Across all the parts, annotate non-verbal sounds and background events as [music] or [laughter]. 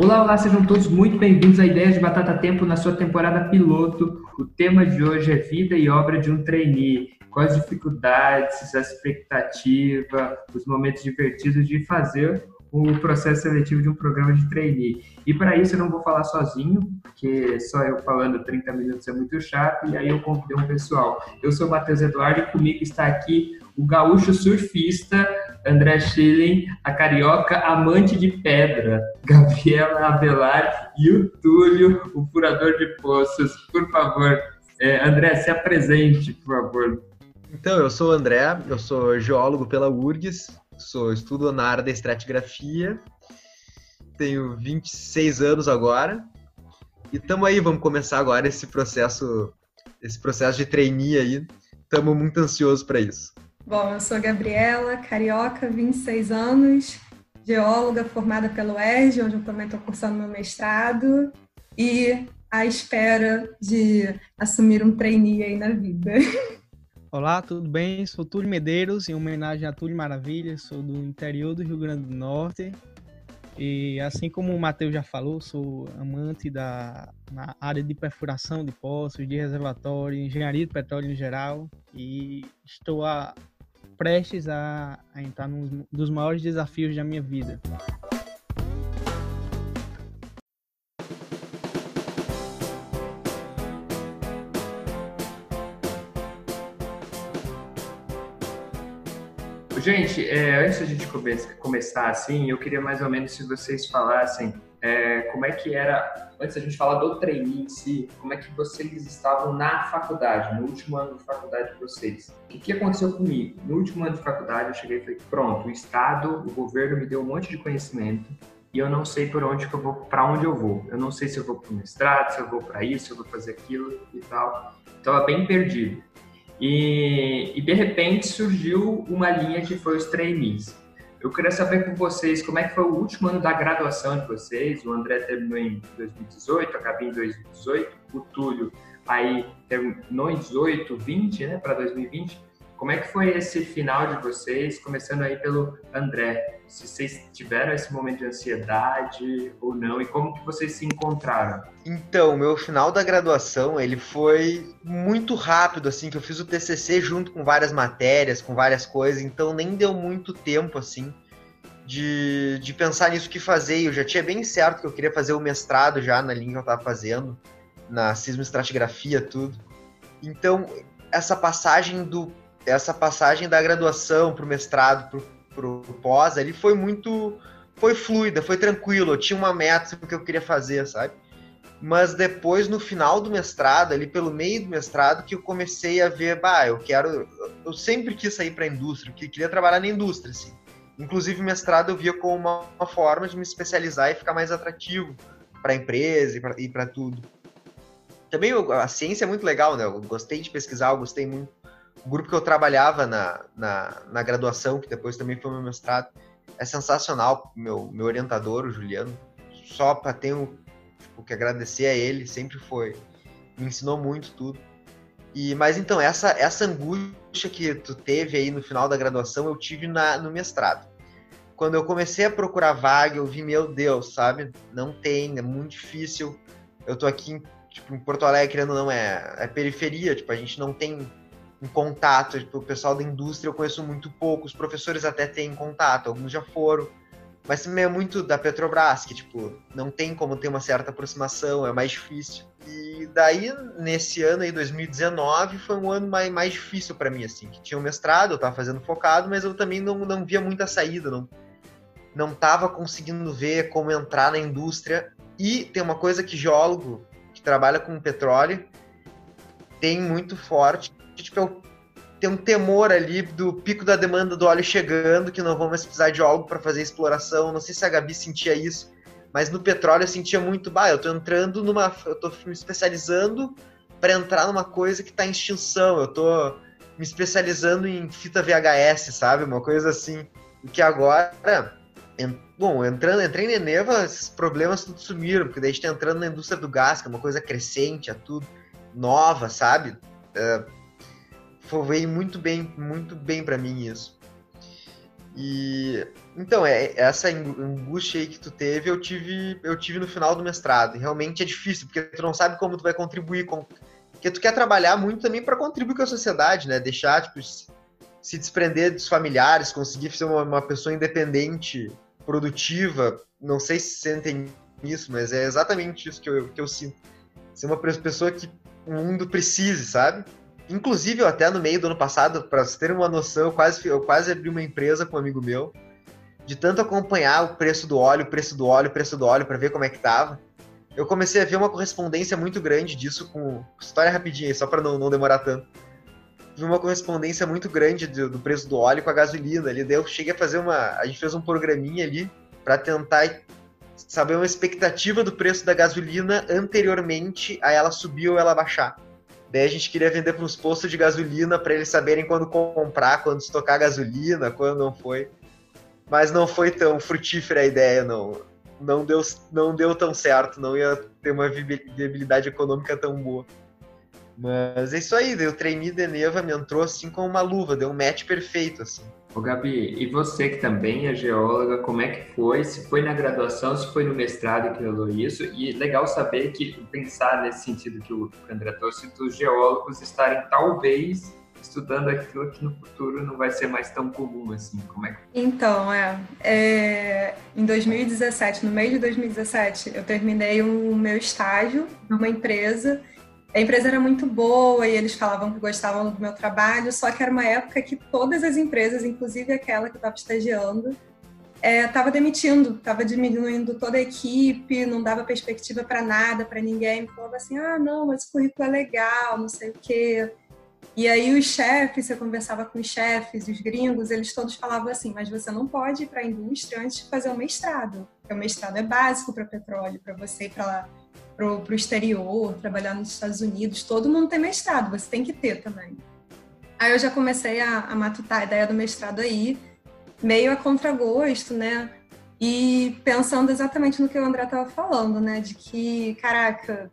Olá, olá, sejam todos muito bem-vindos à Ideias de Batata Tempo na sua temporada piloto. O tema de hoje é vida e obra de um trainee. Quais dificuldades, a expectativa, os momentos divertidos de fazer o processo seletivo de um programa de trainee. E para isso eu não vou falar sozinho, porque só eu falando 30 minutos é muito chato, e aí eu convidei um pessoal. Eu sou o Matheus Eduardo e comigo está aqui o gaúcho surfista André Schilling, a carioca amante de pedra, Gabriela Avelar e o Túlio, o furador de poços. Por favor, é, André, se apresente, por favor. Então, eu sou o André, eu sou geólogo pela URGS, sou estudo na área da estratigrafia, tenho 26 anos agora, e estamos aí, vamos começar agora esse processo, esse processo de trainee aí, estamos muito ansiosos para isso. Bom, eu sou Gabriela, carioca, 26 anos, geóloga formada pelo ERJ, onde eu também estou cursando meu mestrado, e à espera de assumir um trainee aí na vida. [laughs] Olá, tudo bem? Sou Túlio Medeiros, em homenagem a Túlio Maravilha, sou do interior do Rio Grande do Norte. E assim como o Matheus já falou, sou amante da na área de perfuração de poços, de reservatório, engenharia de petróleo em geral. E estou a, prestes a, a entrar num dos maiores desafios da minha vida. Gente, é, antes da gente come começar assim, eu queria mais ou menos se vocês falassem é, como é que era, antes da gente falar do trainee em si, como é que vocês estavam na faculdade, no último ano de faculdade de vocês. O que aconteceu comigo? No último ano de faculdade, eu cheguei e falei, pronto, o Estado, o governo me deu um monte de conhecimento e eu não sei por onde que eu vou, para onde eu vou. Eu não sei se eu vou para o mestrado, se eu vou para isso, se eu vou fazer aquilo e tal. Estava bem perdido. E, e de repente surgiu uma linha que foi os trainees. Eu queria saber com vocês como é que foi o último ano da graduação de vocês. O André terminou em 2018, acabei em 2018. O Túlio aí terminou em 18, 20, né, para 2020. Como é que foi esse final de vocês, começando aí pelo André? Se vocês tiveram esse momento de ansiedade ou não, e como que vocês se encontraram? Então, meu final da graduação, ele foi muito rápido, assim, que eu fiz o TCC junto com várias matérias, com várias coisas, então nem deu muito tempo, assim, de, de pensar nisso que fazer. Eu já tinha bem certo que eu queria fazer o mestrado já na linha que eu estava fazendo, na sismoestratigrafia, tudo. Então, essa passagem do essa passagem da graduação para o mestrado, para o pós, ali foi muito. Foi fluida, foi tranquilo. Eu tinha uma meta que eu queria fazer, sabe? Mas depois, no final do mestrado, ali pelo meio do mestrado, que eu comecei a ver, bah, eu quero. Eu sempre quis sair para a indústria, que queria trabalhar na indústria, assim. Inclusive, mestrado eu via como uma, uma forma de me especializar e ficar mais atrativo para a empresa e para tudo. Também a ciência é muito legal, né? Eu gostei de pesquisar, eu gostei muito o grupo que eu trabalhava na, na, na graduação, que depois também foi meu mestrado, é sensacional. Meu, meu orientador, o Juliano, só para ter o tipo, que agradecer a ele, sempre foi. Me ensinou muito tudo. E, mas então, essa, essa angústia que tu teve aí no final da graduação, eu tive na, no mestrado. Quando eu comecei a procurar vaga, eu vi, meu Deus, sabe? Não tem, é muito difícil. Eu tô aqui tipo, em Porto Alegre, querendo não, é, é periferia, tipo, a gente não tem um contato. Tipo, o pessoal da indústria eu conheço muito pouco, os professores até têm contato, alguns já foram. Mas também é muito da Petrobras, que, tipo, não tem como ter uma certa aproximação, é mais difícil. E daí, nesse ano aí, 2019, foi um ano mais, mais difícil para mim, assim. Que tinha um mestrado, eu tava fazendo focado, mas eu também não, não via muita saída, não, não tava conseguindo ver como entrar na indústria. E tem uma coisa que geólogo que trabalha com petróleo tem muito forte, tipo, tem um temor ali do pico da demanda do óleo chegando, que não vamos mais precisar de algo para fazer exploração. Não sei se a Gabi sentia isso, mas no petróleo eu sentia muito, bah, eu tô entrando numa, eu tô me especializando para entrar numa coisa que está em extinção. Eu tô me especializando em fita VHS, sabe? Uma coisa assim. Que agora, bom, entrando, entrei em Eneva, esses problemas tudo sumiram, porque daí a gente tá entrando na indústria do gás, que é uma coisa crescente, é tudo nova, sabe? Uh, foi muito bem, muito bem para mim isso. E então, é, essa angústia aí que tu teve, eu tive, eu tive no final do mestrado. E realmente é difícil, porque tu não sabe como tu vai contribuir com porque tu quer trabalhar muito também para contribuir com a sociedade, né? Deixar, tipo, se desprender dos familiares, conseguir ser uma, uma pessoa independente, produtiva. Não sei se sentem isso, mas é exatamente isso que eu, que eu sinto. Ser uma pessoa que o mundo precise, sabe? Inclusive, eu até no meio do ano passado, para vocês terem uma noção, eu quase, eu quase abri uma empresa com um amigo meu, de tanto acompanhar o preço do óleo, o preço do óleo, o preço do óleo, para ver como é que tava. Eu comecei a ver uma correspondência muito grande disso com. História rapidinha, só para não, não demorar tanto. Vi uma correspondência muito grande do, do, preço do óleo com a gasolina ali. Daí eu cheguei a fazer uma. A gente fez um programinha ali para tentar saber uma expectativa do preço da gasolina anteriormente a ela subir ou ela baixar. Daí a gente queria vender para os postos de gasolina para eles saberem quando comprar, quando estocar gasolina, quando não foi. Mas não foi tão frutífera a ideia, não. Não deu, não deu tão certo, não ia ter uma viabilidade econômica tão boa. Mas é isso aí, o trainee de Neva me entrou assim com uma luva, deu um match perfeito, assim. Ô Gabi, e você que também é geóloga, como é que foi? Se foi na graduação, se foi no mestrado que rolou isso? E legal saber que, pensar nesse sentido que o André trouxe, dos geólogos estarem talvez estudando aquilo que no futuro não vai ser mais tão comum assim. Como é que... Então, é, é, em 2017, no meio de 2017, eu terminei o meu estágio numa empresa a empresa era muito boa e eles falavam que gostavam do meu trabalho, só que era uma época que todas as empresas, inclusive aquela que eu estava estagiando, estava é, demitindo, estava diminuindo toda a equipe, não dava perspectiva para nada, para ninguém. Falava assim: ah, não, mas o currículo é legal, não sei o quê. E aí os chefes, você conversava com os chefes, os gringos, eles todos falavam assim: mas você não pode ir para a indústria antes de fazer o mestrado. Porque o mestrado é básico para petróleo, para você ir para lá para o exterior, trabalhar nos Estados Unidos, todo mundo tem mestrado, você tem que ter também. Aí eu já comecei a, a matutar a ideia do mestrado aí, meio a contragosto, né? E pensando exatamente no que o André estava falando, né? De que, caraca,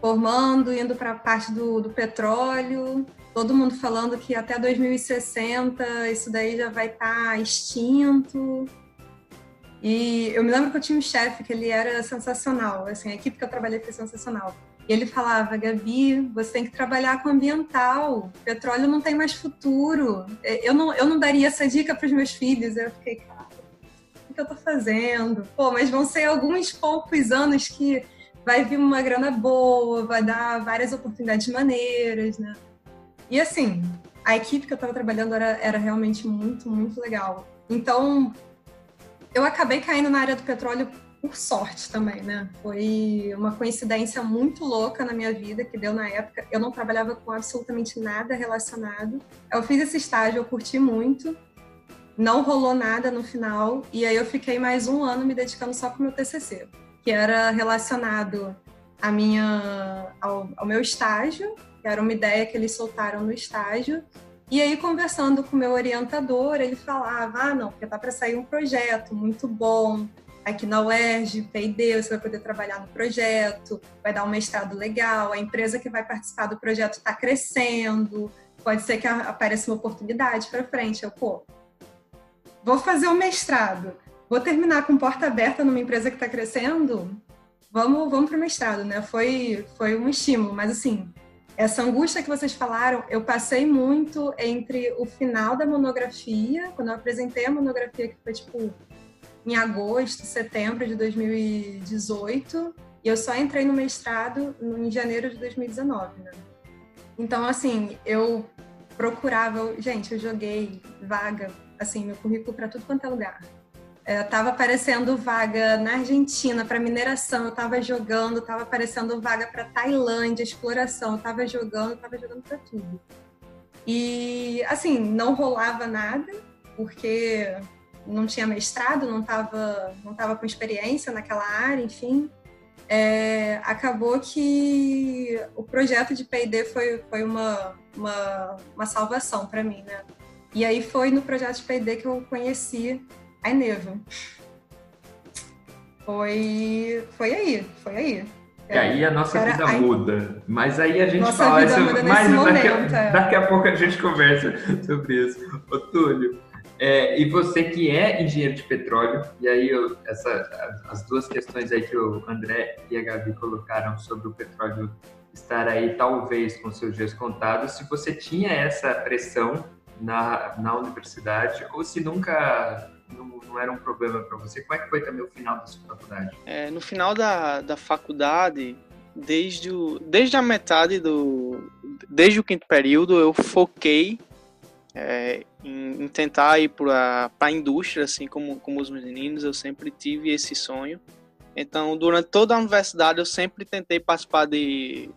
formando, indo para a parte do, do petróleo, todo mundo falando que até 2060 isso daí já vai estar tá extinto. E eu me lembro que eu tinha um chefe que ele era sensacional, assim, a equipe que eu trabalhei foi sensacional. E ele falava, Gabi, você tem que trabalhar com ambiental, petróleo não tem mais futuro. É, eu não, eu não daria essa dica para os meus filhos. Eu fiquei, cara, o que eu tô fazendo? Pô, mas vão ser alguns poucos anos que vai vir uma grana boa, vai dar várias oportunidades maneiras, né? E assim, a equipe que eu estava trabalhando era, era realmente muito, muito legal. Então, eu acabei caindo na área do petróleo por sorte também, né? Foi uma coincidência muito louca na minha vida que deu na época. Eu não trabalhava com absolutamente nada relacionado. Eu fiz esse estágio, eu curti muito. Não rolou nada no final e aí eu fiquei mais um ano me dedicando só para o meu TCC, que era relacionado à minha, ao, ao meu estágio, que era uma ideia que eles soltaram no estágio e aí, conversando com o meu orientador, ele falava: ah, não, porque tá para sair um projeto muito bom aqui na UERJ, P&D, você vai poder trabalhar no projeto, vai dar um mestrado legal, a empresa que vai participar do projeto está crescendo, pode ser que apareça uma oportunidade para frente. Eu, pô, vou fazer o um mestrado, vou terminar com porta aberta numa empresa que está crescendo, vamos, vamos para o mestrado, né? Foi, foi um estímulo, mas assim, essa angústia que vocês falaram, eu passei muito entre o final da monografia, quando eu apresentei a monografia, que foi tipo em agosto, setembro de 2018, e eu só entrei no mestrado em janeiro de 2019, né? Então, assim, eu procurava, gente, eu joguei vaga, assim, meu currículo para tudo quanto é lugar. Estava é, aparecendo vaga na Argentina para mineração, eu estava jogando, estava aparecendo vaga para Tailândia, exploração, eu estava jogando, estava jogando para tudo. E assim, não rolava nada, porque não tinha mestrado, não estava não tava com experiência naquela área, enfim. É, acabou que o projeto de P&D foi, foi uma, uma, uma salvação para mim, né? E aí foi no projeto de P&D que eu conheci a Eneva. Foi, foi aí, foi aí. E aí a nossa Era vida muda. Mas aí a gente nossa fala sobre. Mas daqui, a, é. daqui a pouco a gente conversa sobre isso. Ô, Túlio, É, e você que é engenheiro de petróleo, e aí eu, essa, as duas questões aí que o André e a Gabi colocaram sobre o petróleo estar aí talvez com seus dias contados, se você tinha essa pressão na, na universidade ou se nunca não, não era um problema para você, como é que foi também o final da sua faculdade? É, no final da, da faculdade, desde, o, desde a metade do. Desde o quinto período, eu foquei é, em, em, tentar ir para a indústria, assim como, como os meninos, eu sempre tive esse sonho. Então, durante toda a universidade, eu sempre tentei participar de,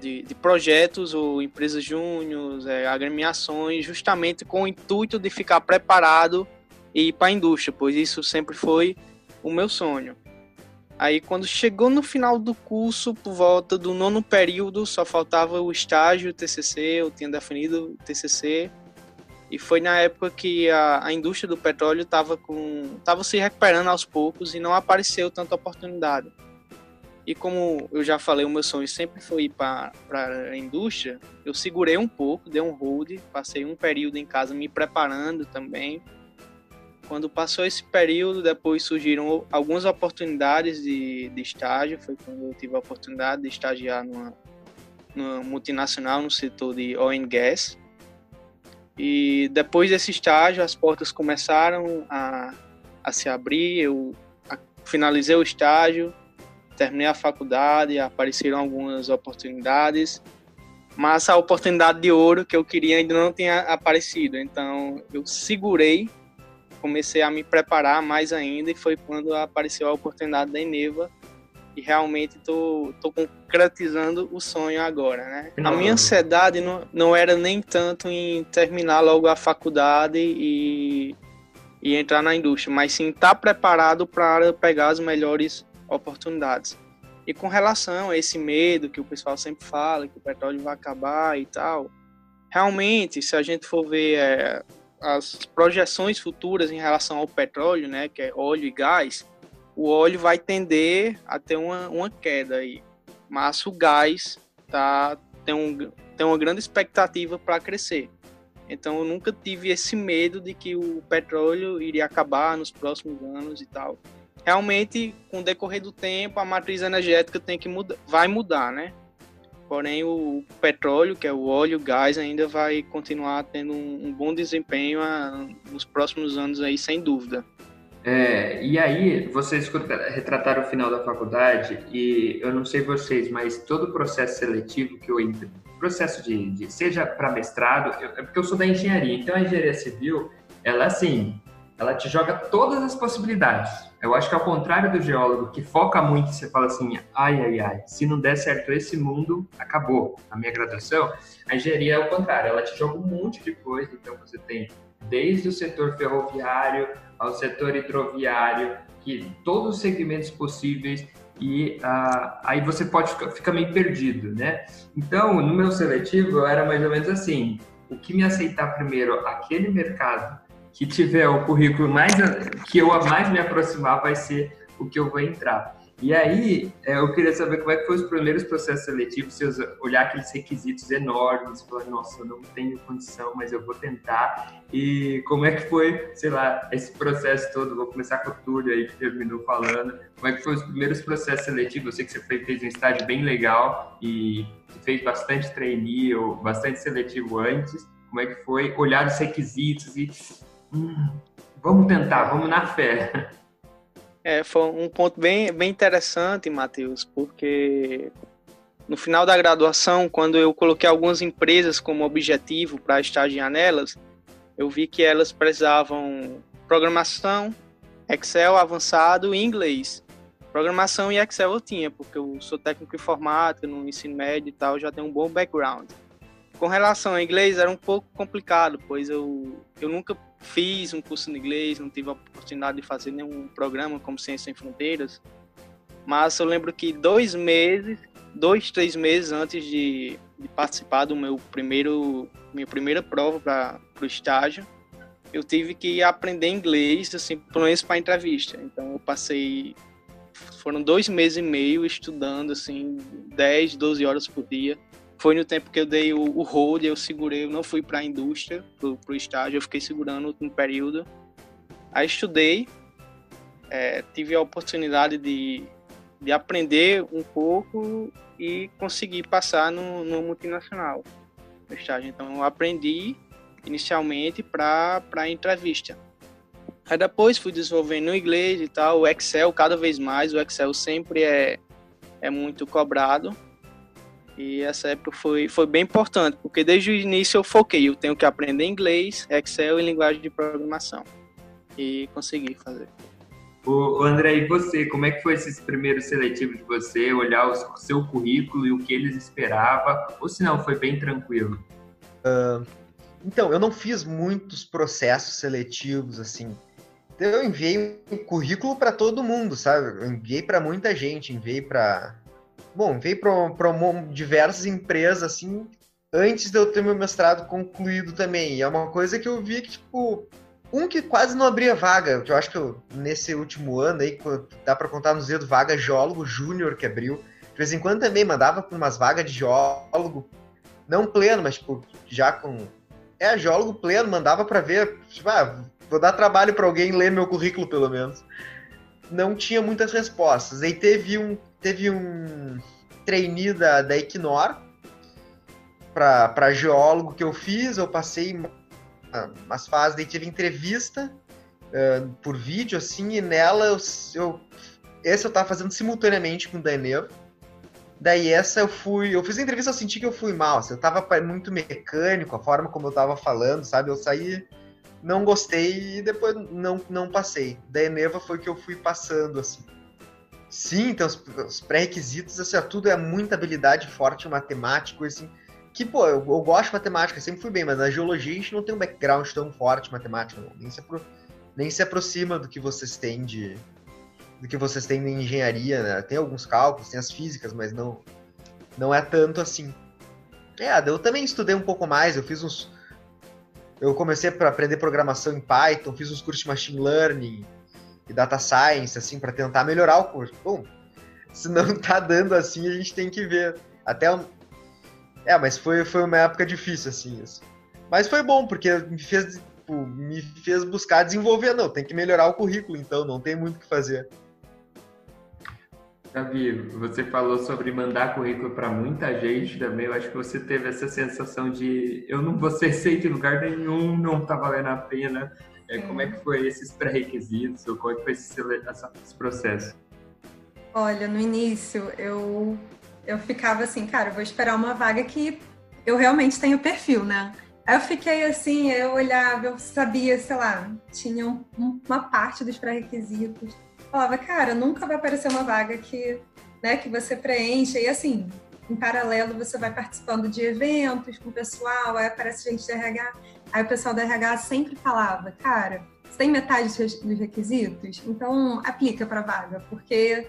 de, de projetos ou empresas júniores, é, agremiações, justamente com o intuito de ficar preparado e ir para a indústria, pois isso sempre foi o meu sonho. Aí quando chegou no final do curso, por volta do nono período, só faltava o estágio, o TCC, eu tinha definido o TCC, e foi na época que a, a indústria do petróleo estava com tava se recuperando aos poucos e não apareceu tanta oportunidade. E como eu já falei, o meu sonho sempre foi ir para a indústria, eu segurei um pouco, dei um hold, passei um período em casa me preparando também quando passou esse período, depois surgiram algumas oportunidades de, de estágio. Foi quando eu tive a oportunidade de estagiar numa, numa multinacional no setor de oil and gas. E depois desse estágio, as portas começaram a, a se abrir. Eu finalizei o estágio, terminei a faculdade, apareceram algumas oportunidades, mas a oportunidade de ouro que eu queria ainda não tinha aparecido. Então eu segurei comecei a me preparar mais ainda e foi quando apareceu a oportunidade da Eneva e realmente tô, tô concretizando o sonho agora, né? A minha ansiedade não, não era nem tanto em terminar logo a faculdade e, e entrar na indústria, mas sim estar tá preparado para pegar as melhores oportunidades. E com relação a esse medo que o pessoal sempre fala, que o petróleo vai acabar e tal, realmente, se a gente for ver é, as projeções futuras em relação ao petróleo, né, que é óleo e gás, o óleo vai tender a ter uma, uma queda aí. Mas o gás tá, tem, um, tem uma grande expectativa para crescer. Então eu nunca tive esse medo de que o petróleo iria acabar nos próximos anos e tal. Realmente, com o decorrer do tempo, a matriz energética tem que mudar, vai mudar, né? Porém, o petróleo, que é o óleo, o gás, ainda vai continuar tendo um, bom desempenho a, ah, nos próximos anos aí, sem dúvida. É, e aí, vocês retrataram o final da faculdade e eu não sei vocês, mas todo o processo seletivo que eu processo de, de seja para mestrado, eu, é porque eu sou da engenharia, então a engenharia civil, ela assim, ela te joga todas as possibilidades. Eu acho que ao contrário do geólogo, que foca muito, você fala assim, ai, ai, ai, se não der certo esse mundo, acabou. A minha graduação, a engenharia é o contrário, ela te joga um monte de coisa, então você tem desde o setor ferroviário ao setor hidroviário, que todos os segmentos possíveis, e uh, aí você pode ficar, ficar meio perdido, né? Então, no meu seletivo, eu era mais ou menos assim, o que me aceitar primeiro aquele mercado que tiver o currículo mais que eu mais me aproximar vai ser o que eu vou entrar. E aí, é, eu queria saber como é que foi os primeiros processos seletivos, se olhar aqueles requisitos enormes, falar, nossa, eu não tenho condição, mas eu vou tentar. E como é que foi, sei lá, esse processo todo? Vou começar com o Túlio aí, que terminou falando. Como é que foi os primeiros processos seletivos? Eu sei que você fez um estágio bem legal e fez bastante trainee ou bastante seletivo antes. Como é que foi olhar os requisitos e Vamos tentar, vamos na fé. É, foi um ponto bem, bem interessante, Matheus, porque no final da graduação, quando eu coloquei algumas empresas como objetivo para estagiar nelas, eu vi que elas precisavam programação, Excel avançado e inglês. Programação e Excel eu tinha, porque eu sou técnico informático no ensino médio e tal, já tenho um bom background. Com relação ao inglês, era um pouco complicado, pois eu, eu nunca fiz um curso de inglês, não tive a oportunidade de fazer nenhum programa como Ciência Sem Fronteiras, mas eu lembro que dois meses, dois, três meses antes de, de participar do meu primeiro, minha primeira prova para o estágio, eu tive que aprender inglês, assim, pelo menos para entrevista. Então eu passei, foram dois meses e meio estudando, assim, 10, 12 horas por dia foi no tempo que eu dei o, o hold, eu segurei, eu não fui para a indústria, para o estágio, eu fiquei segurando um período. Aí estudei, é, tive a oportunidade de, de aprender um pouco e conseguir passar no, no multinacional, no estágio. Então eu aprendi inicialmente para a entrevista. Aí depois fui desenvolvendo o inglês e tal, o Excel cada vez mais, o Excel sempre é, é muito cobrado. E essa época foi, foi bem importante, porque desde o início eu foquei, eu tenho que aprender inglês, Excel e linguagem de programação. E consegui fazer. O André, e você, como é que foi esses primeiros seletivos de você, olhar o seu currículo e o que eles esperavam, ou se não, foi bem tranquilo? Uh, então, eu não fiz muitos processos seletivos, assim, eu enviei o um currículo para todo mundo, sabe? Eu enviei para muita gente, enviei para bom, enviei para diversas empresas assim antes de eu ter meu mestrado concluído também. E é uma coisa que eu vi que tipo um que quase não abria vaga, que eu acho que eu, nesse último ano aí, dá para contar nos dedos, vaga geólogo júnior que abriu. De vez em quando também mandava com umas vagas de geólogo, não pleno, mas tipo, já com. É, geólogo pleno, mandava para ver, tipo, ah, vou dar trabalho para alguém ler meu currículo, pelo menos. Não tinha muitas respostas. Aí teve um, teve um trainee da, da Equinor para geólogo que eu fiz, eu passei umas fases, daí tive entrevista uh, por vídeo, assim, e nela eu, eu esse eu tava fazendo simultaneamente com o Daenerys. Daí essa eu fui. Eu fiz a entrevista, eu senti que eu fui mal. Assim, eu tava muito mecânico, a forma como eu tava falando, sabe? Eu saí não gostei e depois não, não passei. Da Eneva foi que eu fui passando, assim. Sim, então os, os pré-requisitos, assim, ó, tudo é muita habilidade forte matemático, assim. Que, pô, eu, eu, gosto de matemática, sempre fui bem, mas na geologia a gente não tem um background tão forte matemático, não. Nem se, apro nem se aproxima do que vocês têm de. do que vocês têm em engenharia, né? Tem alguns cálculos, tem as físicas, mas não, não é tanto assim. É, eu também estudei um pouco mais, eu fiz uns, eu comecei para aprender programação em Python, fiz uns cursos de machine learning e data science, assim, para tentar melhorar o curso. Bom, se não tá dando assim, a gente tem que ver. Até é, mas foi, foi uma época difícil, assim, isso. Mas foi bom, porque me fez, tipo, me fez buscar desenvolver. Não, tem que melhorar o currículo, então, não tem muito o que fazer. Davi, você falou sobre mandar currículo para muita gente também. Eu acho que você teve essa sensação de eu não vou ser aceito em lugar nenhum, não está valendo a pena. É, como é que foi esses pré-requisitos? Ou como é que foi esse, esse processo? Olha, no início eu, eu ficava assim, cara, eu vou esperar uma vaga que eu realmente tenho perfil, né? Aí eu fiquei assim, eu olhava, eu sabia, sei lá, tinha um, uma parte dos pré-requisitos falava, cara, nunca vai aparecer uma vaga que, né, que você preencha. E assim, em paralelo, você vai participando de eventos com o pessoal, aí aparece gente do RH. Aí o pessoal do RH sempre falava, cara, você tem metade dos requisitos? Então aplica para vaga, porque,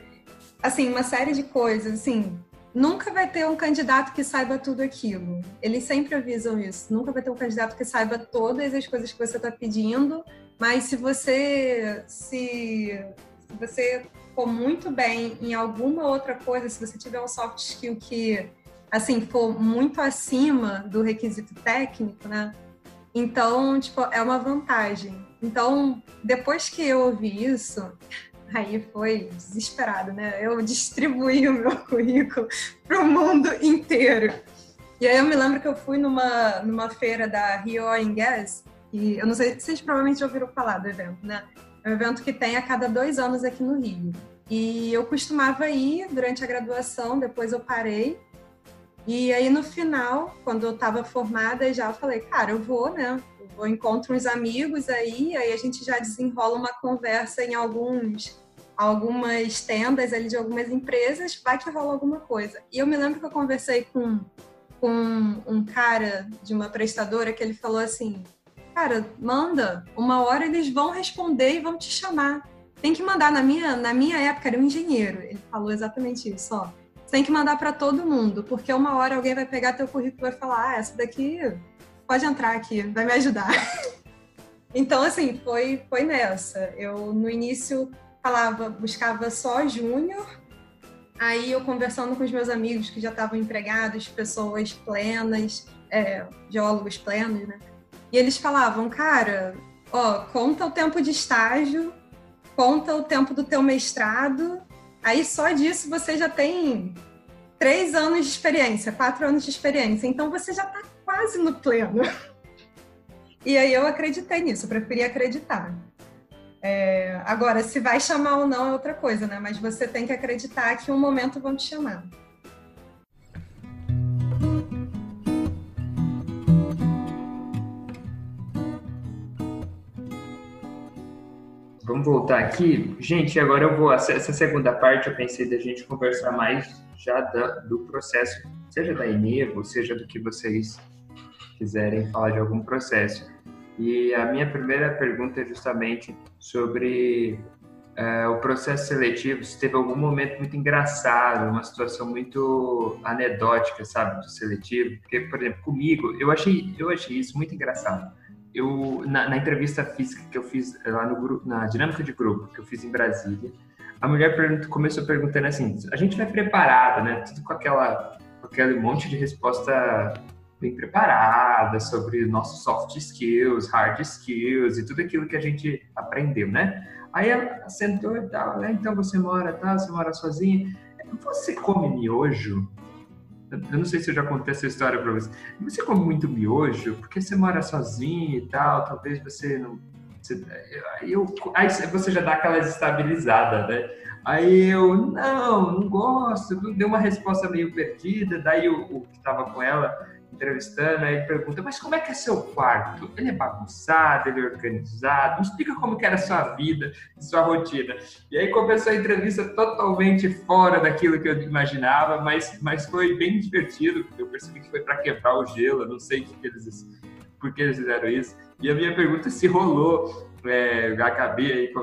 assim, uma série de coisas, assim, nunca vai ter um candidato que saiba tudo aquilo. Eles sempre avisam isso. Nunca vai ter um candidato que saiba todas as coisas que você está pedindo, mas se você se se você for muito bem em alguma outra coisa, se você tiver um soft skill que, assim, for muito acima do requisito técnico, né? Então, tipo, é uma vantagem. Então, depois que eu ouvi isso, [laughs] aí foi desesperado, né? Eu distribuí o meu currículo [laughs] para o mundo inteiro. E aí eu me lembro que eu fui numa, numa feira da Rio Oil Gas, e eu não sei, vocês provavelmente já ouviram falar do evento, né? É um evento que tem a cada dois anos aqui no Rio. E eu costumava ir durante a graduação, depois eu parei. E aí no final, quando eu estava formada, já falei, cara, eu vou, né? Eu vou encontro uns amigos aí, aí a gente já desenrola uma conversa em alguns algumas tendas ali de algumas empresas, vai que rola alguma coisa. E eu me lembro que eu conversei com, com um cara de uma prestadora que ele falou assim: cara, manda. Uma hora eles vão responder e vão te chamar. Tem que mandar. Na minha, na minha época, era um engenheiro. Ele falou exatamente isso, ó. Tem que mandar para todo mundo, porque uma hora alguém vai pegar teu currículo e vai falar: ah, essa daqui pode entrar aqui, vai me ajudar. [laughs] então, assim, foi, foi nessa. Eu, no início, falava, buscava só júnior, Aí eu conversando com os meus amigos que já estavam empregados, pessoas plenas, é, geólogos plenos, né? E eles falavam, cara, ó, conta o tempo de estágio, conta o tempo do teu mestrado, aí só disso você já tem três anos de experiência, quatro anos de experiência, então você já está quase no pleno. E aí eu acreditei nisso, eu preferi acreditar. É, agora, se vai chamar ou não é outra coisa, né? Mas você tem que acreditar que um momento vão te chamar. Vamos voltar aqui. Gente, agora eu vou. Essa segunda parte eu pensei da gente conversar mais já do processo, seja da Enevo, seja do que vocês quiserem falar de algum processo. E a minha primeira pergunta é justamente sobre uh, o processo seletivo, se teve algum momento muito engraçado, uma situação muito anedótica, sabe, do seletivo. Porque, por exemplo, comigo, eu achei, eu achei isso muito engraçado. Eu, na, na entrevista física que eu fiz lá no na dinâmica de grupo que eu fiz em Brasília, a mulher começou perguntando assim: a gente vai preparado, né? Tudo com aquela, com aquele monte de resposta bem preparada sobre nossos soft skills, hard skills e tudo aquilo que a gente aprendeu, né? Aí ela sentou e tal, né? Então você mora, tá? Você mora sozinha. Você come miojo? Eu não sei se eu já contei essa história para você. Você come muito miojo porque você mora sozinho e tal. Talvez você não. Você, eu, aí você já dá aquela desestabilizada, né? Aí eu, não, não gosto. Deu uma resposta meio perdida. Daí o, o que estava com ela entrevistando, aí pergunta, mas como é que é seu quarto? Ele é bagunçado, ele é organizado? Explica como que era a sua vida, sua rotina. E aí começou a entrevista totalmente fora daquilo que eu imaginava, mas, mas foi bem divertido, porque eu percebi que foi para quebrar o gelo, não sei que eles, por que eles fizeram isso. E a minha pergunta é se rolou é, a Gabi aí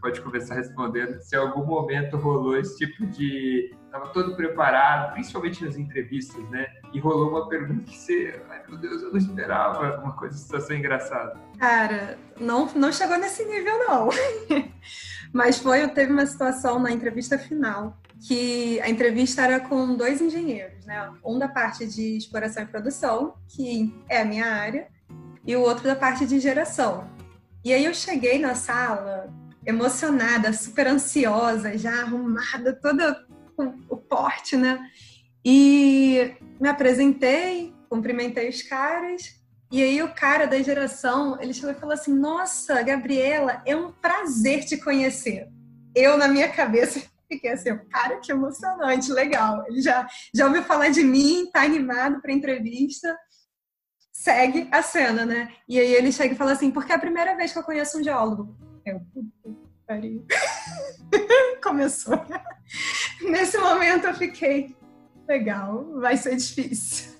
pode começar respondendo se em algum momento rolou esse tipo de. Estava todo preparado, principalmente nas entrevistas, né? E rolou uma pergunta que você. Ai meu Deus, eu não esperava. Uma coisa, situação engraçada. Cara, não, não chegou nesse nível, não. [laughs] Mas foi, teve uma situação na entrevista final que a entrevista era com dois engenheiros, né? Um da parte de exploração e produção, que é a minha área, e o outro da parte de geração, e aí eu cheguei na sala emocionada, super ansiosa, já arrumada, toda com o porte, né? E me apresentei, cumprimentei os caras. E aí o cara da geração, ele chegou e falou assim: "Nossa, Gabriela, é um prazer te conhecer". Eu na minha cabeça [laughs] fiquei assim, cara, que emocionante, legal. Ele já já ouviu falar de mim, tá animado para entrevista segue a cena, né? E aí ele chega e fala assim, porque é a primeira vez que eu conheço um geólogo. Eu. [laughs] Começou. Nesse momento eu fiquei, legal, vai ser difícil.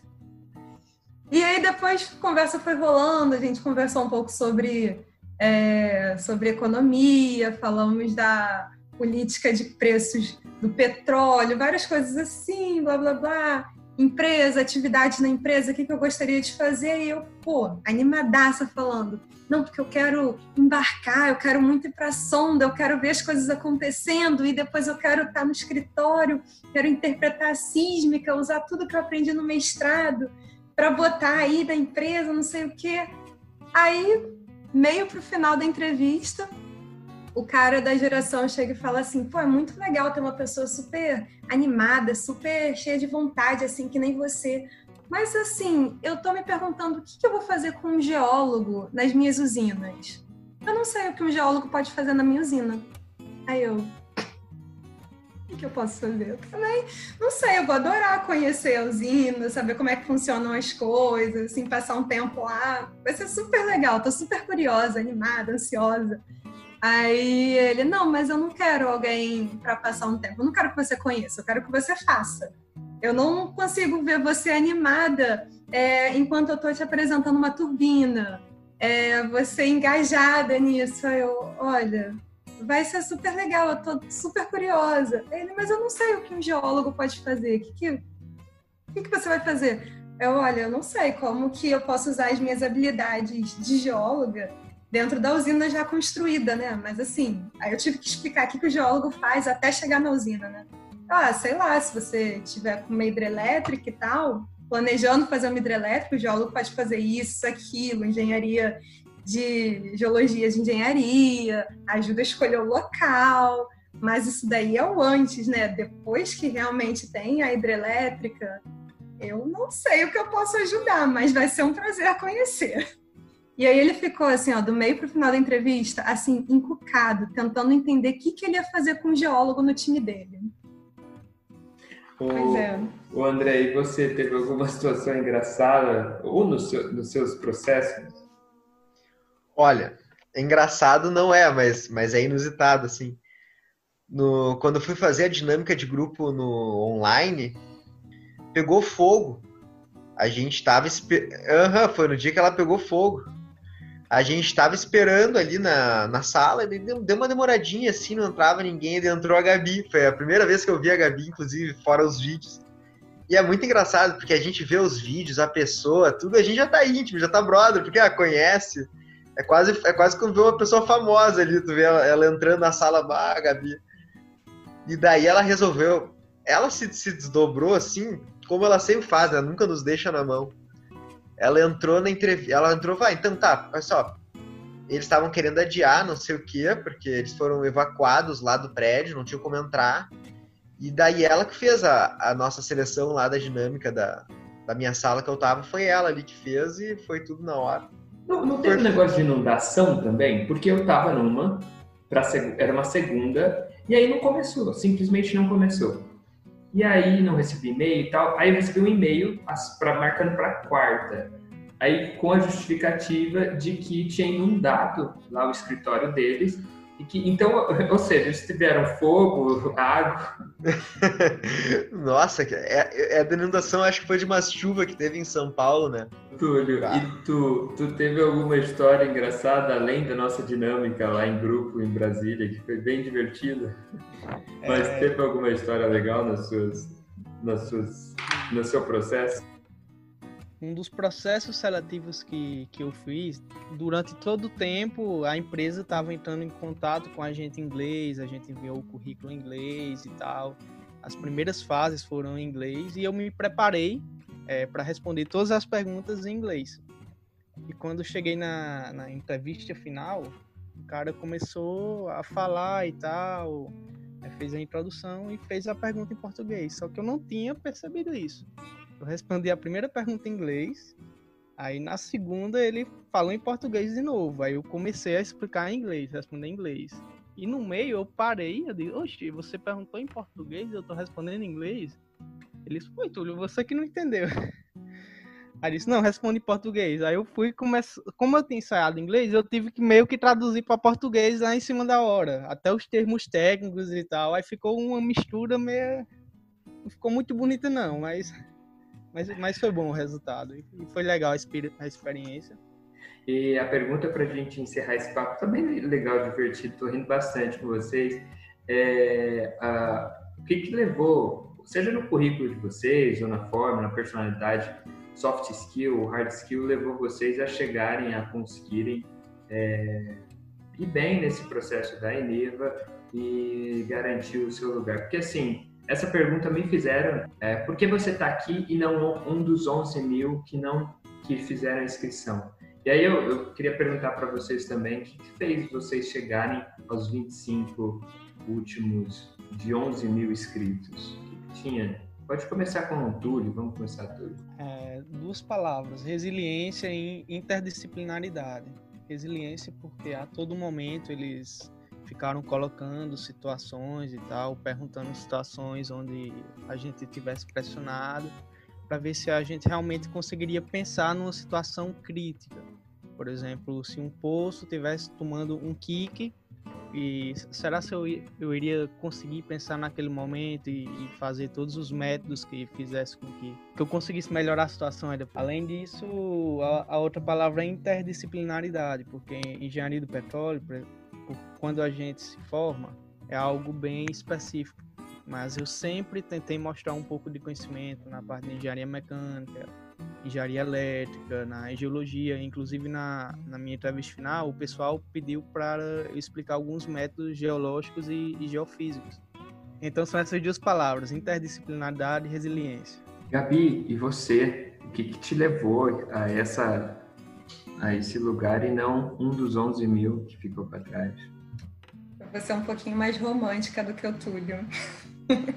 E aí depois a conversa foi rolando, a gente conversou um pouco sobre, é, sobre economia, falamos da política de preços do petróleo, várias coisas assim, blá blá blá empresa, atividade na empresa, o que, que eu gostaria de fazer? E eu, pô, animadaça falando. Não, porque eu quero embarcar, eu quero muito ir para a sonda, eu quero ver as coisas acontecendo e depois eu quero estar no escritório, quero interpretar a sísmica, usar tudo que eu aprendi no mestrado para botar aí da empresa, não sei o quê. Aí, meio para o final da entrevista, o cara da geração chega e fala assim: pô, é muito legal ter uma pessoa super animada, super cheia de vontade, assim, que nem você. Mas, assim, eu tô me perguntando o que, que eu vou fazer com um geólogo nas minhas usinas. Eu não sei o que um geólogo pode fazer na minha usina. Aí eu. O que eu posso fazer? Eu também não sei, eu vou adorar conhecer a usina, saber como é que funcionam as coisas, assim, passar um tempo lá. Vai ser super legal, tô super curiosa, animada, ansiosa. Aí ele, não, mas eu não quero alguém para passar um tempo. Eu não quero que você conheça, eu quero que você faça. Eu não consigo ver você animada é, enquanto eu estou te apresentando uma turbina. É, você engajada nisso. Aí eu, olha, vai ser super legal, eu tô super curiosa. Ele, mas eu não sei o que um geólogo pode fazer. O que, que, que, que você vai fazer? Eu, olha, eu não sei como que eu posso usar as minhas habilidades de geóloga dentro da usina já construída, né? Mas assim, aí eu tive que explicar o que o geólogo faz até chegar na usina, né? ah, sei lá, se você tiver com uma hidrelétrica e tal, planejando fazer uma hidrelétrica, o geólogo pode fazer isso, aquilo, engenharia de geologia de engenharia, ajuda a escolher o local, mas isso daí é o antes, né? Depois que realmente tem a hidrelétrica, eu não sei o que eu posso ajudar, mas vai ser um prazer conhecer. E aí ele ficou assim, ó, do meio para o final da entrevista, assim, encucado, tentando entender o que, que ele ia fazer com o geólogo no time dele. O, pois é. O André, e você teve alguma situação engraçada ou no seu, nos seus processos? Olha, engraçado não é, mas, mas é inusitado, assim. No, quando eu fui fazer a dinâmica de grupo no online, pegou fogo. A gente estava esperando. Uhum, foi no dia que ela pegou fogo. A gente estava esperando ali na, na sala, e deu, deu, uma demoradinha assim, não entrava ninguém, entrou a Gabi. Foi a primeira vez que eu vi a Gabi, inclusive, fora os vídeos. E é muito engraçado, porque a gente vê os vídeos, a pessoa, tudo, a gente já tá íntimo, já tá brother, porque ela conhece. É quase, é quase como ver uma pessoa famosa ali, tu vê ela, ela entrando na sala, ah, Gabi. E daí ela resolveu, ela se, se desdobrou assim, como ela sempre faz, ela nunca nos deixa na mão. Ela entrou na entrevista, ela entrou, vai, então tá, olha só. Eles estavam querendo adiar, não sei o quê, porque eles foram evacuados lá do prédio, não tinham como entrar. E daí ela que fez a, a nossa seleção lá da dinâmica da, da minha sala que eu tava, foi ela ali que fez e foi tudo na hora. Não, não teve um negócio de inundação também? Porque eu tava numa, pra, era uma segunda, e aí não começou, simplesmente não começou. E aí não recebi e-mail e tal. Aí eu recebi um e-mail pra, marcando para quarta. Aí com a justificativa de que tinha inundado lá o escritório deles. E que, então, [laughs] ou seja, eles tiveram fogo, água. [laughs] Nossa, é, é, a inundação acho que foi de uma chuva que teve em São Paulo, né? Túlio, ah. e tu, tu teve alguma história engraçada além da nossa dinâmica lá em grupo em Brasília, que foi bem divertida? Mas é... teve alguma história legal nas suas, nas suas, no seu processo? Um dos processos seletivos que, que eu fiz, durante todo o tempo, a empresa estava entrando em contato com a gente em inglês, a gente enviou o currículo em inglês e tal. As primeiras fases foram em inglês e eu me preparei é, para responder todas as perguntas em inglês. E quando cheguei na, na entrevista final, o cara começou a falar e tal, é, fez a introdução e fez a pergunta em português. Só que eu não tinha percebido isso. Eu respondi a primeira pergunta em inglês, aí na segunda ele falou em português de novo. Aí eu comecei a explicar em inglês, responder em inglês. E no meio eu parei, eu disse, oxe, você perguntou em português, eu tô respondendo em inglês? Ele disse, foi, Túlio, você que não entendeu. [laughs] Aí disse, não, responde em português. Aí eu fui, como eu tinha ensaiado inglês, eu tive que meio que traduzir para português lá em cima da hora. Até os termos técnicos e tal. Aí ficou uma mistura meio. Não ficou muito bonita, não, mas. Mas, mas foi bom o resultado. E foi legal a, experiência. E a pergunta para a gente encerrar esse papo também tá legal, divertido, estou rindo bastante com vocês. É, a, o que, que levou seja no currículo de vocês, ou na forma, na personalidade, soft skill, hard skill, levou vocês a chegarem a conseguirem é, ir bem nesse processo da Eneva e garantir o seu lugar? Porque, assim, essa pergunta me fizeram, é, por que você está aqui e não um dos 11 mil que não que fizeram a inscrição? E aí eu, eu queria perguntar para vocês também, o que fez vocês chegarem aos 25 últimos de 11 mil inscritos? tinha. Pode começar com o Túlio, vamos começar, Túlio. É, duas palavras, resiliência e interdisciplinaridade. Resiliência porque a todo momento eles ficaram colocando situações e tal, perguntando situações onde a gente tivesse pressionado, para ver se a gente realmente conseguiria pensar numa situação crítica. Por exemplo, se um poço tivesse tomando um kick e será se eu, eu iria conseguir pensar naquele momento e, e, fazer todos os métodos que fizesse com que, que eu conseguisse melhorar a situação? Além disso, a, a outra palavra é interdisciplinaridade, porque engenharia do petróleo, quando a gente se forma, é algo bem específico. Mas eu sempre tentei mostrar um pouco de conhecimento na parte de engenharia mecânica, engenharia elétrica, na geologia, inclusive na, na minha entrevista final, o pessoal pediu para eu explicar alguns métodos geológicos e, e geofísicos. Então são essas duas palavras, interdisciplinaridade e resiliência. Gabi, e você? O que, que te levou a essa a esse lugar e não um dos 11 mil que ficou para trás? Vou ser um pouquinho mais romântica do que o Túlio. [laughs]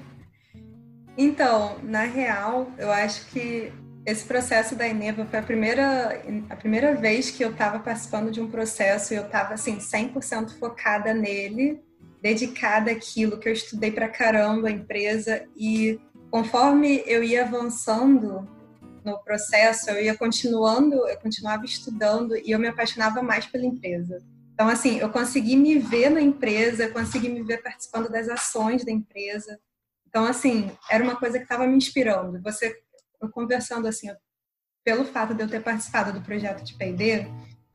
então, na real, eu acho que esse processo da Eneva foi a primeira, a primeira vez que eu estava participando de um processo e eu estava assim 100% focada nele, dedicada àquilo que eu estudei para caramba a empresa e conforme eu ia avançando no processo, eu ia continuando, eu continuava estudando e eu me apaixonava mais pela empresa. Então, assim, eu consegui me ver na empresa, eu consegui me ver participando das ações da empresa. Então, assim, era uma coisa que estava me inspirando. Você, eu conversando assim, pelo fato de eu ter participado do projeto de P&D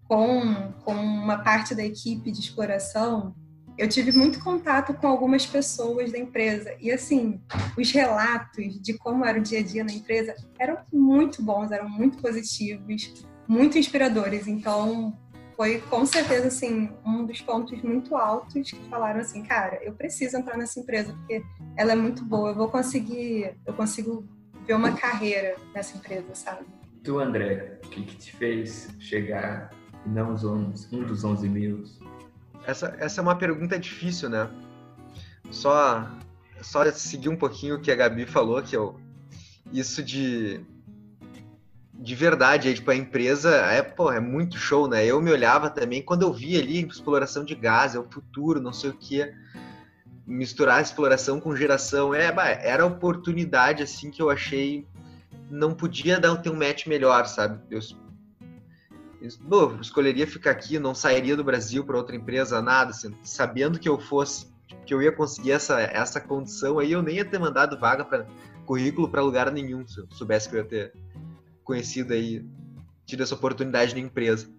com, com uma parte da equipe de exploração, eu tive muito contato com algumas pessoas da empresa e assim os relatos de como era o dia a dia na empresa eram muito bons, eram muito positivos, muito inspiradores. Então foi com certeza assim um dos pontos muito altos que falaram assim, cara, eu preciso entrar nessa empresa porque ela é muito boa, eu vou conseguir, eu consigo ver uma carreira nessa empresa, sabe? Tu, André, o que, que te fez chegar e não os 11, um dos 11 mil? Essa, essa é uma pergunta difícil, né? Só, só seguir um pouquinho o que a Gabi falou, que eu, isso de de verdade, aí, tipo, a empresa é, pô, é muito show, né? Eu me olhava também, quando eu via ali exploração de gás, é o futuro, não sei o que, misturar exploração com geração, é, era oportunidade, assim, que eu achei não podia dar ter um match melhor, sabe? Eu eu escolheria ficar aqui, não sairia do Brasil para outra empresa, nada, assim, sabendo que eu fosse, que eu ia conseguir essa, essa condição aí, eu nem ia ter mandado vaga para currículo para lugar nenhum, se eu soubesse que eu ia ter conhecido aí, tido essa oportunidade na empresa.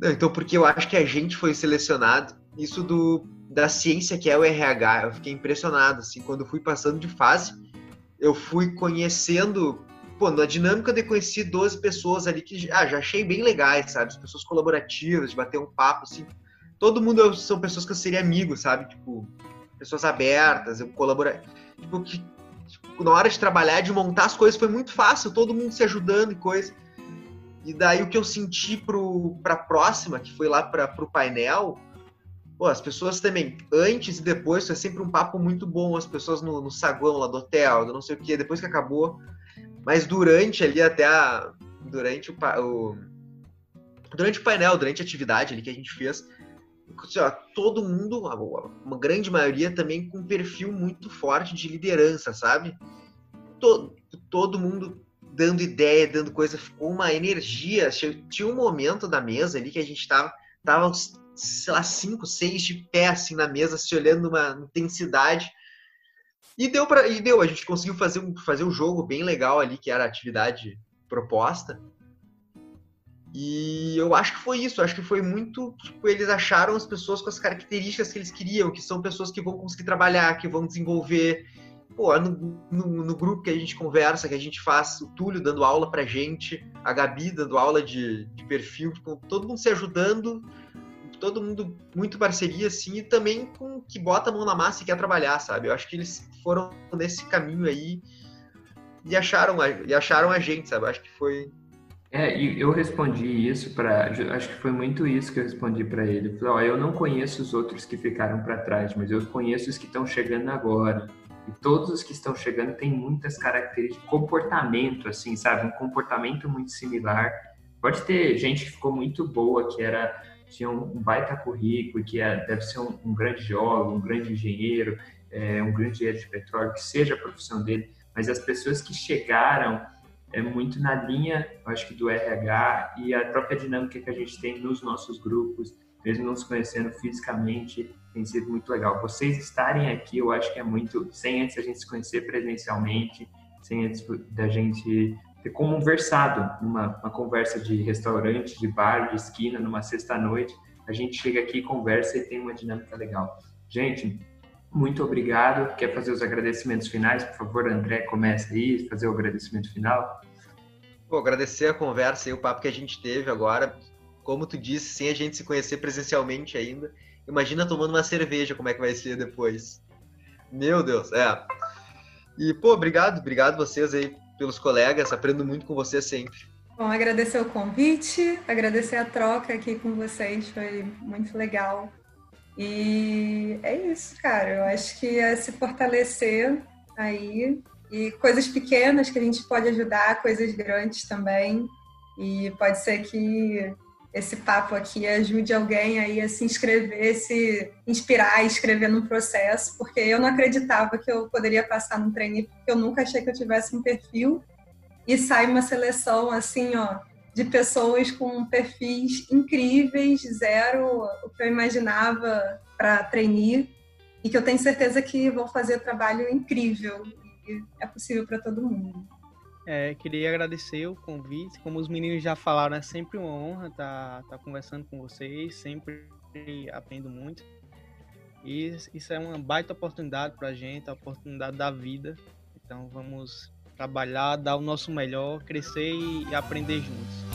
Não, então, porque eu acho que a gente foi selecionado, isso do, da ciência que é o RH, eu fiquei impressionado, assim, quando fui passando de fase, eu fui conhecendo pô, na dinâmica de conhecer 12 pessoas ali que ah, já achei bem legais, sabe? As pessoas colaborativas, de bater um papo, assim. Todo mundo são pessoas que eu seria amigo, sabe? Tipo, pessoas abertas, eu colaboro. Tipo, que tipo, na hora de trabalhar, de montar as coisas foi muito fácil, todo mundo se ajudando e coisa. E daí o que eu senti pro, pra próxima, que foi lá pra, pro painel, pô, as pessoas também, antes e depois, foi sempre um papo muito bom, as pessoas no, no saguão lá do hotel, do não sei o que, depois que acabou, mas durante ali até a. Durante o, o durante o painel, durante a atividade ali que a gente fez, assim, todo mundo, uma grande maioria também com um perfil muito forte de liderança, sabe? Todo, todo mundo dando ideia, dando coisa, ficou uma energia. Tinha um momento da mesa ali que a gente tava, tava sei lá, cinco, seis de pé assim na mesa, se olhando numa intensidade e deu para e deu, a gente conseguiu fazer um, fazer um jogo bem legal ali, que era a atividade proposta. E eu acho que foi isso, acho que foi muito, tipo, eles acharam as pessoas com as características que eles queriam, que são pessoas que vão conseguir trabalhar, que vão desenvolver. Pô, no, no, no grupo que a gente conversa, que a gente faz, o Túlio dando aula pra gente, a Gabi dando aula de, de perfil, tipo, todo mundo se ajudando todo mundo muito parceria, assim, e também com que bota a mão na massa e quer trabalhar, sabe? Eu acho que eles foram nesse caminho aí e acharam a, e acharam a gente, sabe? Eu acho que foi. É, e eu respondi isso para, acho que foi muito isso que eu respondi para ele. Eu falei, eu não conheço os outros que ficaram para trás, mas eu conheço os que estão chegando agora. E todos os que estão chegando têm muitas características, comportamento, assim, sabe? Um comportamento muito similar. Pode ter gente que ficou muito boa, que era tinha um baita currículo, que é, deve ser um, um, grande geólogo, um grande engenheiro, é, um grande engenheiro de petróleo, que seja a profissão dele, mas as pessoas que chegaram é muito na linha, eu acho que do RH e a própria dinâmica que a gente tem nos nossos grupos, mesmo não se conhecendo fisicamente, tem sido muito legal. Vocês estarem aqui, eu acho que é muito, sem antes a gente se conhecer presencialmente, sem antes da gente ter conversado numa uma conversa de restaurante, de bar, de esquina, numa sexta-noite. A gente chega aqui, conversa e tem uma dinâmica legal. Gente, muito obrigado. Quer fazer os agradecimentos finais? Por favor, André, comece aí, fazer o agradecimento final. Vou agradecer a conversa e o papo que a gente teve agora. Como tu disse, sem a gente se conhecer presencialmente ainda. Imagina tomando uma cerveja, como é que vai ser depois. Meu Deus, é. E, pô, obrigado, obrigado vocês aí pelos colegas, aprendo muito com vocês sempre. Bom, agradecer o convite, agradecer a troca aqui com vocês, foi muito legal. E é isso, cara. Eu acho que é se fortalecer aí e coisas pequenas que a gente pode ajudar, coisas grandes também. E pode ser que esse papo aqui ajude alguém aí a se inscrever, se inspirar a escrever num processo, porque eu não acreditava que eu poderia passar num trainee, porque eu nunca achei que eu tivesse um perfil e sai uma seleção assim, ó, de pessoas com perfis incríveis, zero o que eu imaginava para trainee e que eu tenho certeza que vão fazer trabalho incrível e é possível para todo mundo. É, queria agradecer o convite. Como os meninos já falaram, é sempre uma honra estar tá, tá conversando com vocês, sempre aprendo muito. E isso é uma baita oportunidade para a gente, a oportunidade da vida. Então vamos trabalhar, dar o nosso melhor, crescer e aprender juntos.